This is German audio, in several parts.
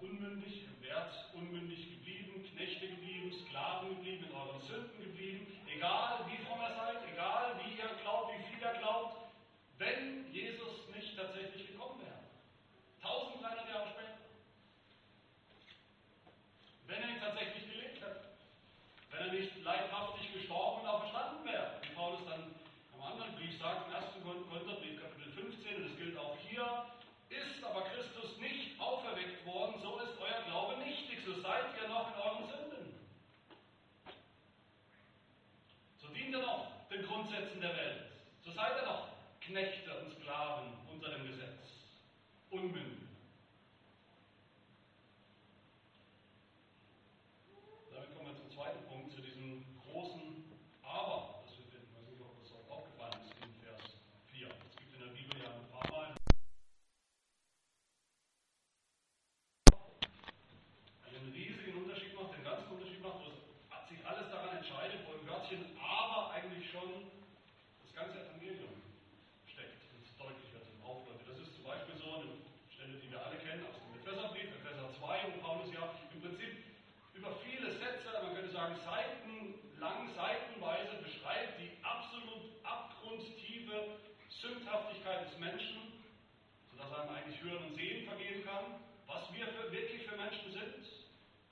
unmündig, im Wert unmündig geblieben, Knechte geblieben, Sklaven geblieben, in euren Sünden geblieben, egal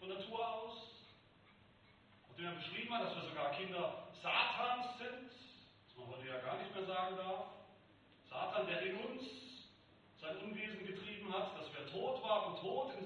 von Natur aus, nachdem er beschrieben hat, dass wir sogar Kinder Satans sind, was man heute ja gar nicht mehr sagen darf. Satan, der in uns sein Unwesen getrieben hat, dass wir tot waren, tot in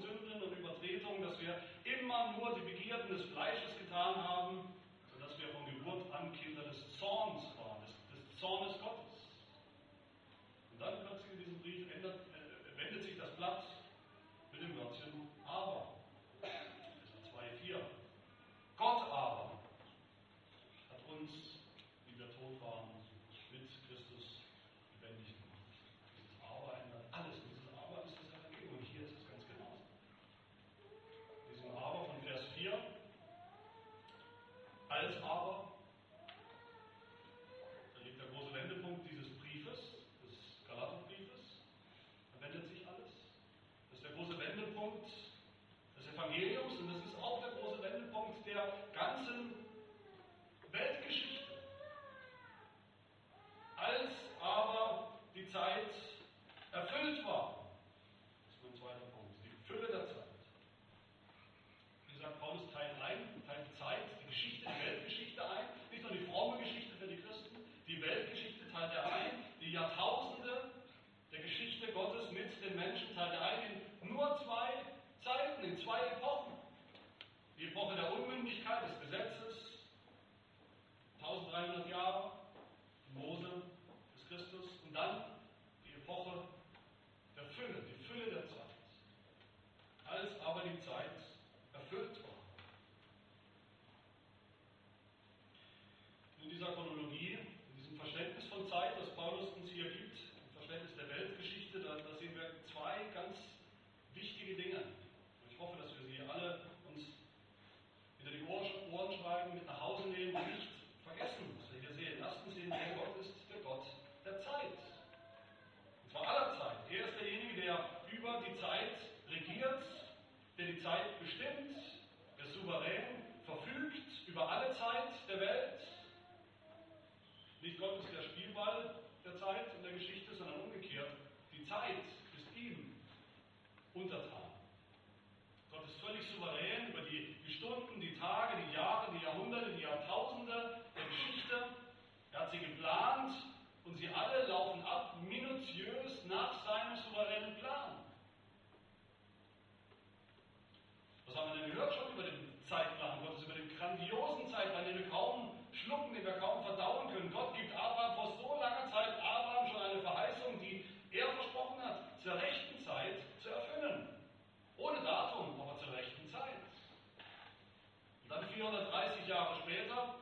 430 Jahre später,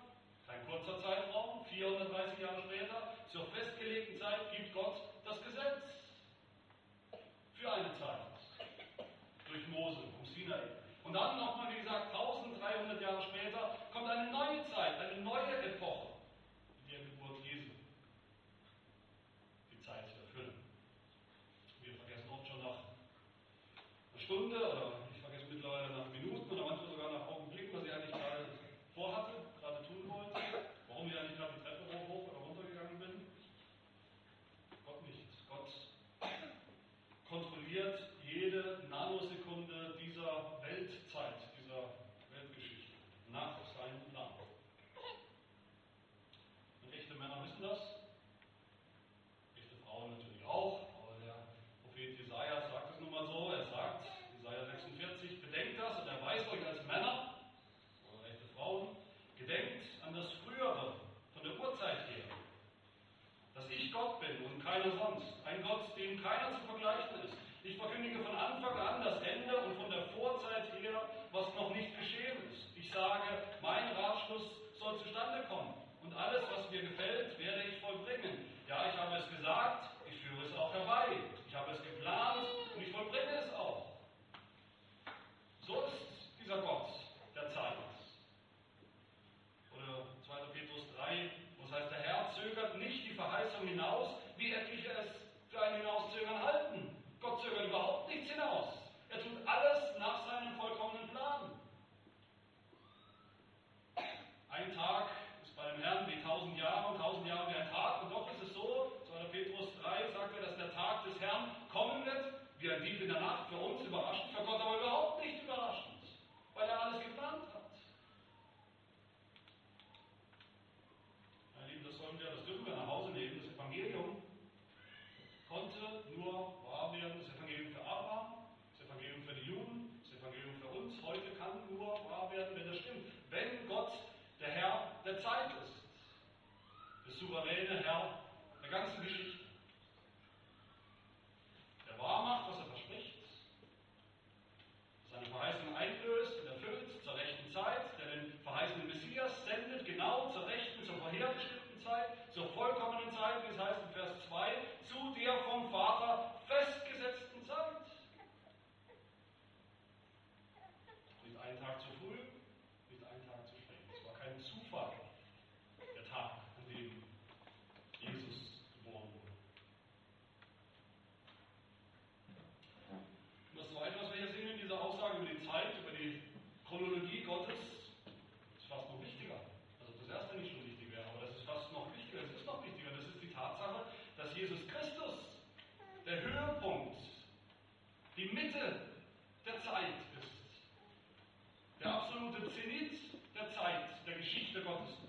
kein kurzer Zeitraum, 430 Jahre später, zur festgelegten Zeit gibt Gott das Gesetz. Für eine Zeit. Durch Mose, um Sinai. Und dann nochmal, wie gesagt, 1300 Jahre später kommt eine neue Zeit, eine neue Epoche in der Geburt Jesu. Die Zeit zu erfüllen. Wir vergessen oft schon nach einer Stunde oder bin und keiner sonst. Ein Gott, dem keiner zu vergleichen ist. Ich verkündige von Anfang an das Ende und von der Vorzeit her, was noch nicht geschehen ist. Ich sage, und das dürfen wir nach Hause nehmen. Das Evangelium konnte nur wahr werden. Das Evangelium für Abraham, das Evangelium für die Juden, das Evangelium für uns heute kann nur wahr werden, wenn das stimmt. Wenn Gott der Herr der Zeit ist, der souveräne Herr der ganzen Geschichte. der Höhepunkt, die Mitte der Zeit ist. Der absolute Zenit der Zeit, der Geschichte Gottes.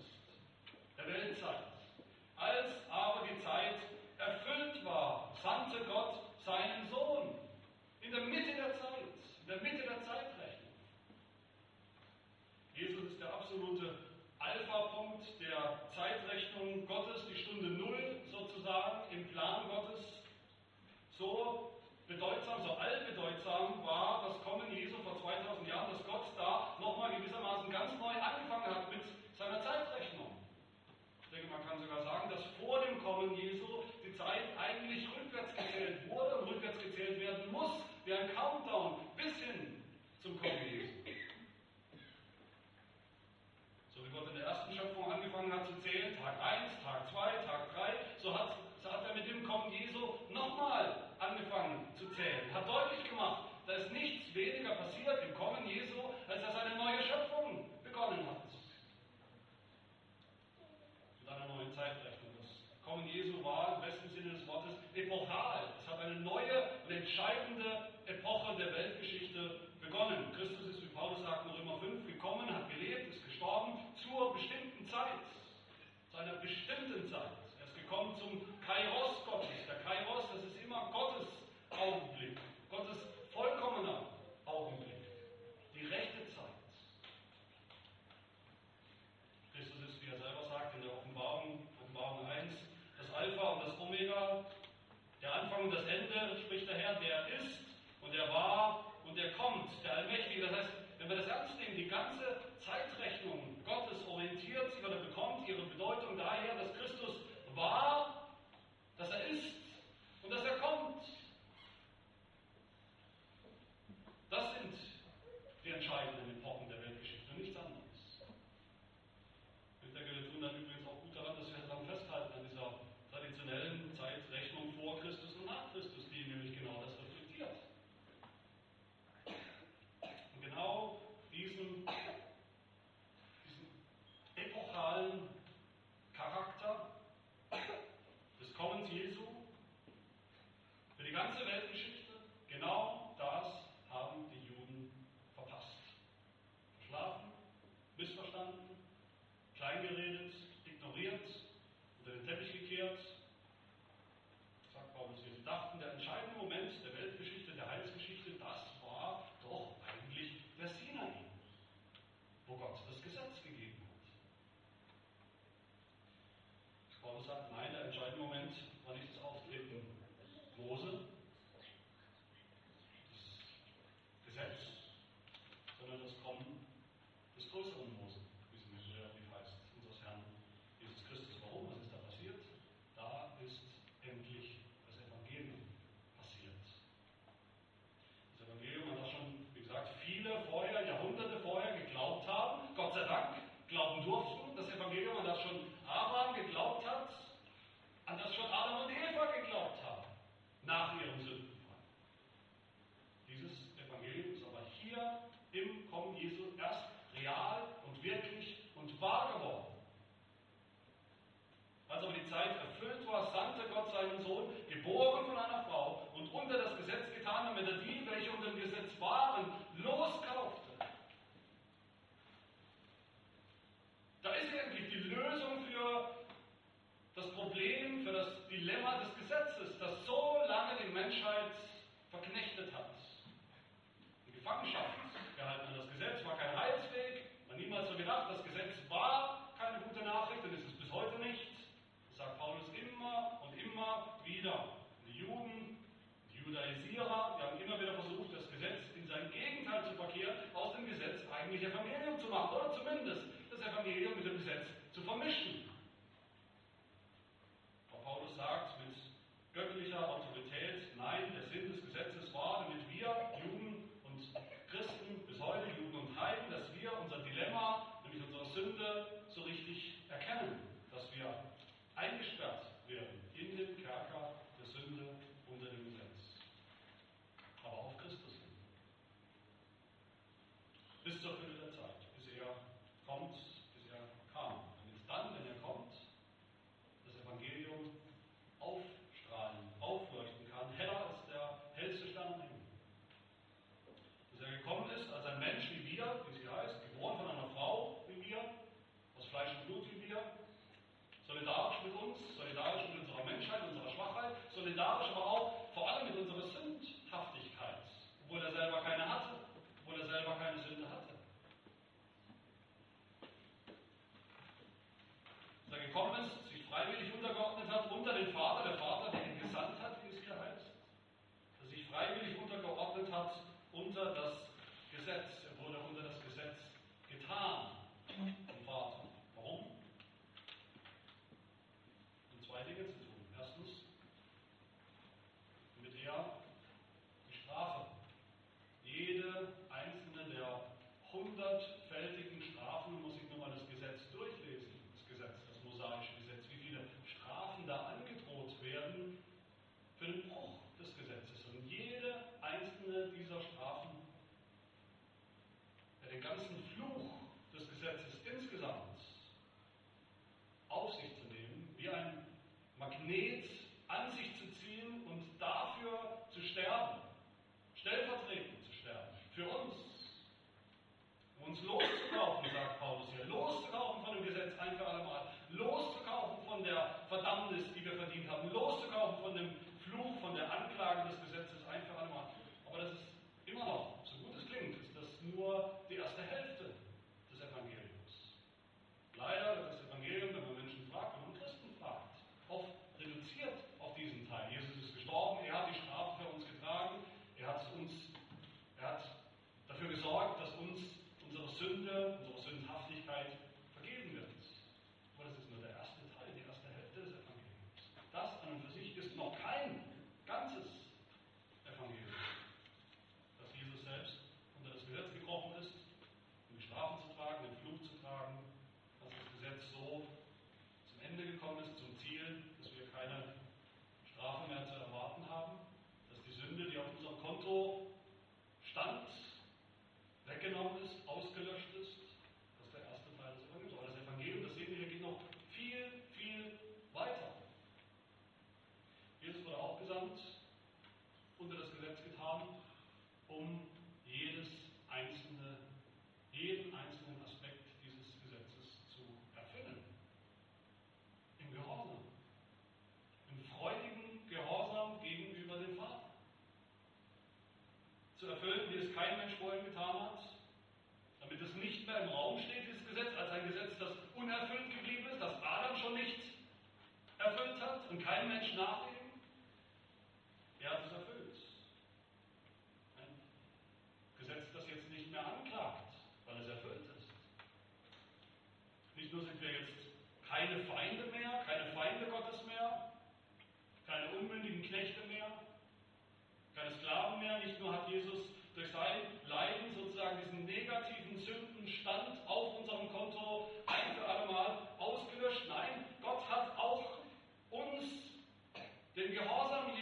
social norms. function Fluch des Gesetzes insgesamt. keine Strafe mehr zu erwarten haben, dass die Sünde, die auf unserem Konto keine Feinde mehr, keine Feinde Gottes mehr, keine unmündigen Knechte mehr, keine Sklaven mehr. Nicht nur hat Jesus durch sein Leiden sozusagen diesen negativen Sündenstand auf unserem Konto ein für alle Mal ausgelöscht. Nein, Gott hat auch uns den Gehorsam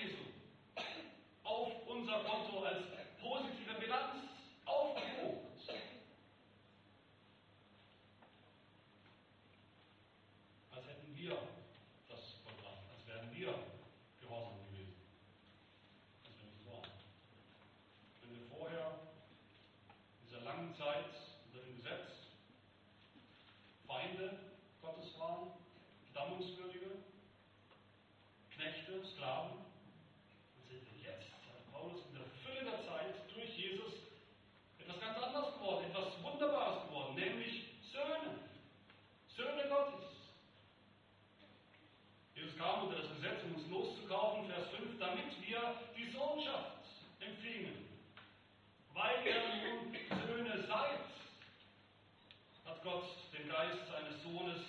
kam unter das Gesetz, um uns loszukaufen, Vers 5, damit wir die Sohnschaft empfingen. Weil ihr nun Söhne seid, hat Gott den Geist seines Sohnes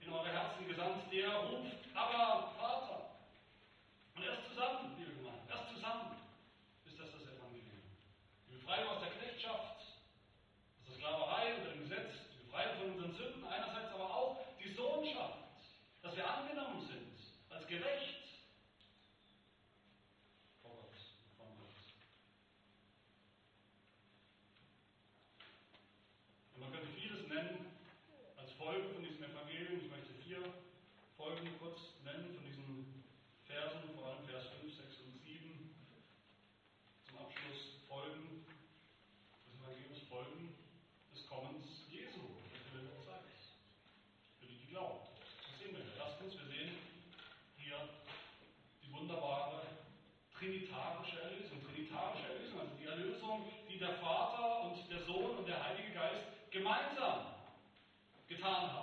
in eure Herzen gesandt, der ruft, aber der Vater und der Sohn und der Heilige Geist gemeinsam getan haben.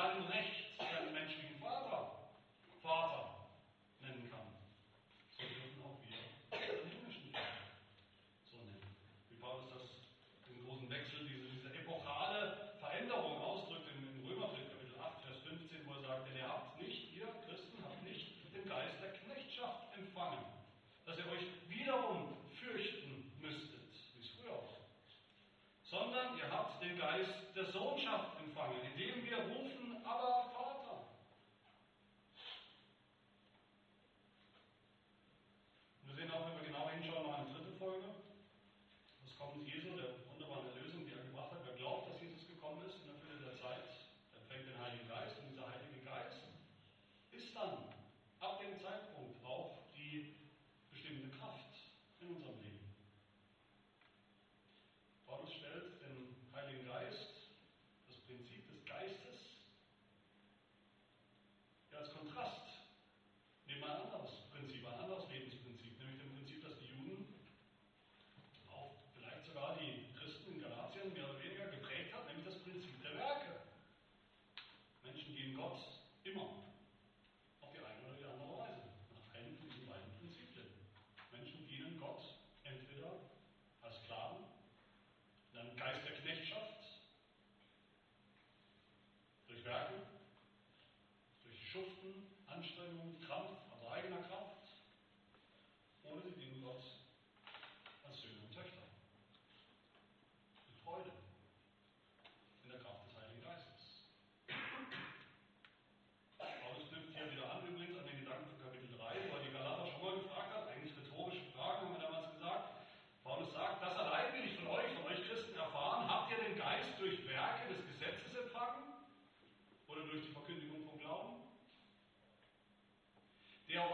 dann Recht seinen menschlichen Vater Vater nennen kann. So dürfen auch wir den himmlischen Vater so nennen. Wie Paulus das im großen Wechsel, diese, diese epochale Veränderung ausdrückt in Römerbrief Kapitel 8, Vers 15, wo er sagt, denn ihr habt nicht, ihr Christen habt nicht den Geist der Knechtschaft empfangen, dass ihr euch wiederum fürchten müsstet, wie es früher war, sondern ihr habt den Geist der Sohnschaft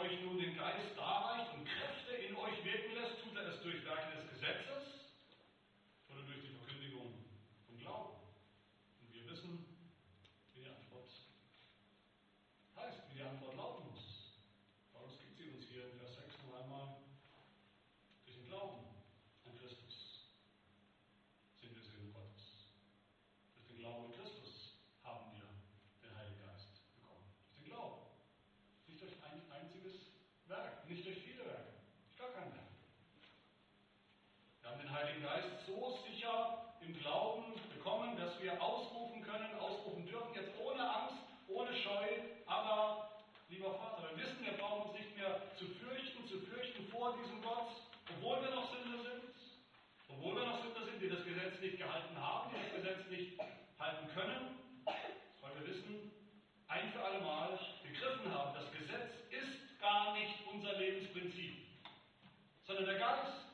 euch nun den Geist da können, heute wissen, ein für alle Mal begriffen haben, das Gesetz ist gar nicht unser Lebensprinzip, sondern der Geist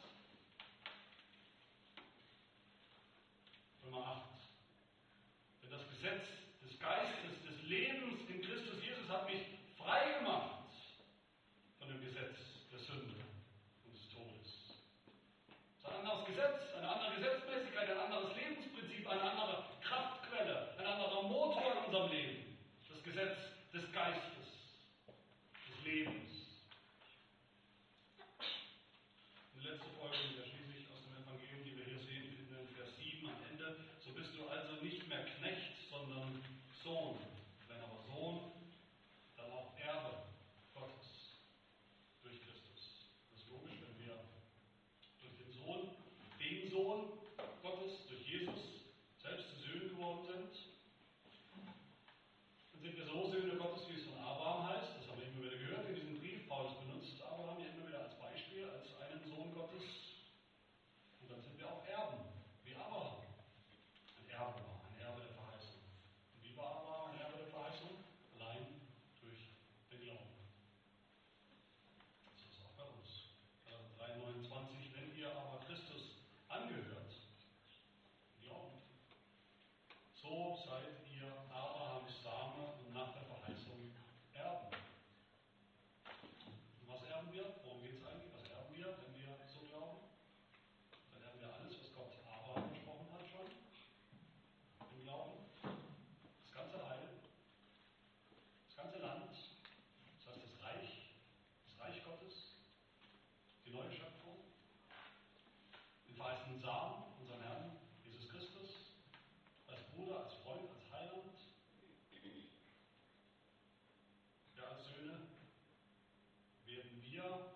wir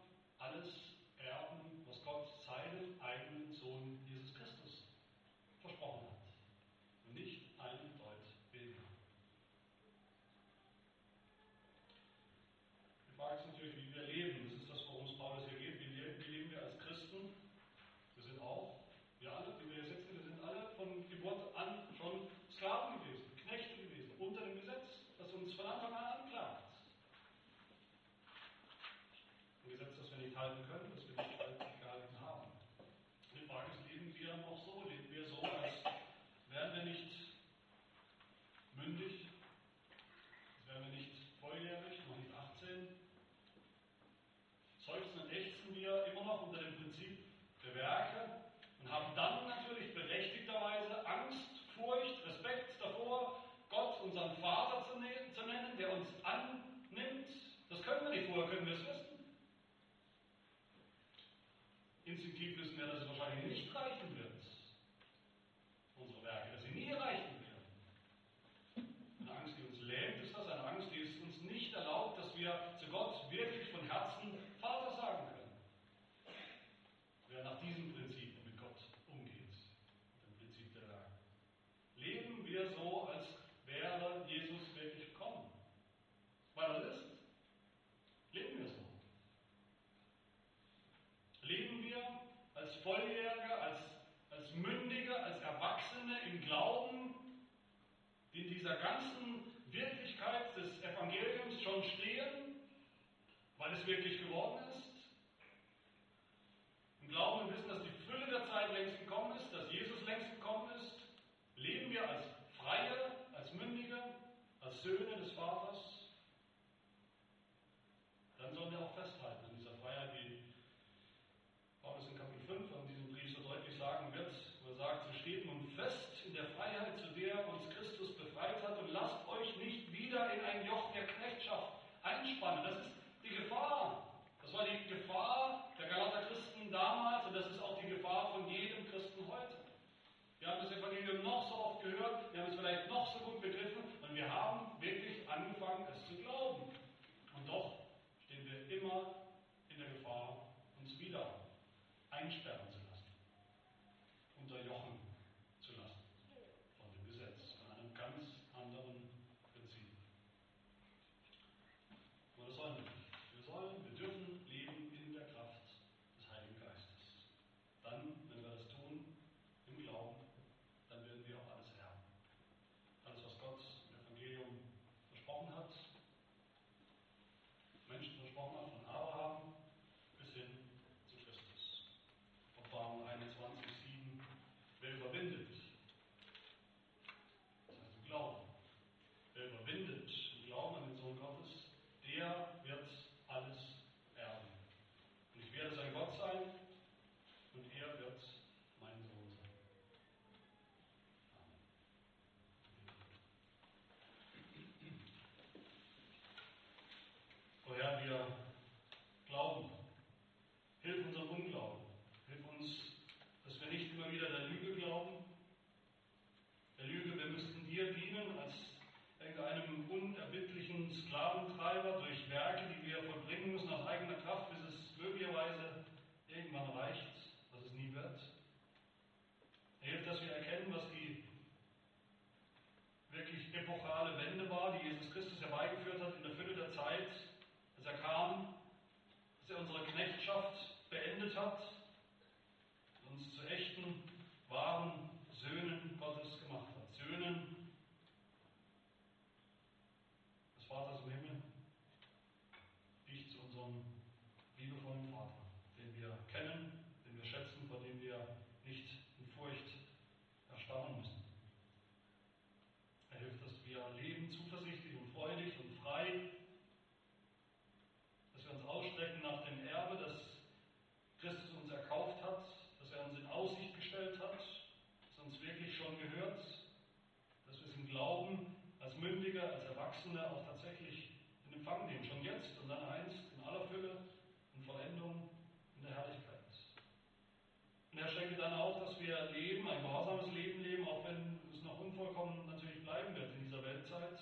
wir leben, ein gehorsames Leben leben, auch wenn es noch unvollkommen natürlich bleiben wird in dieser Weltzeit,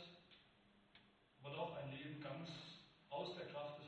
aber doch ein Leben ganz aus der Kraft des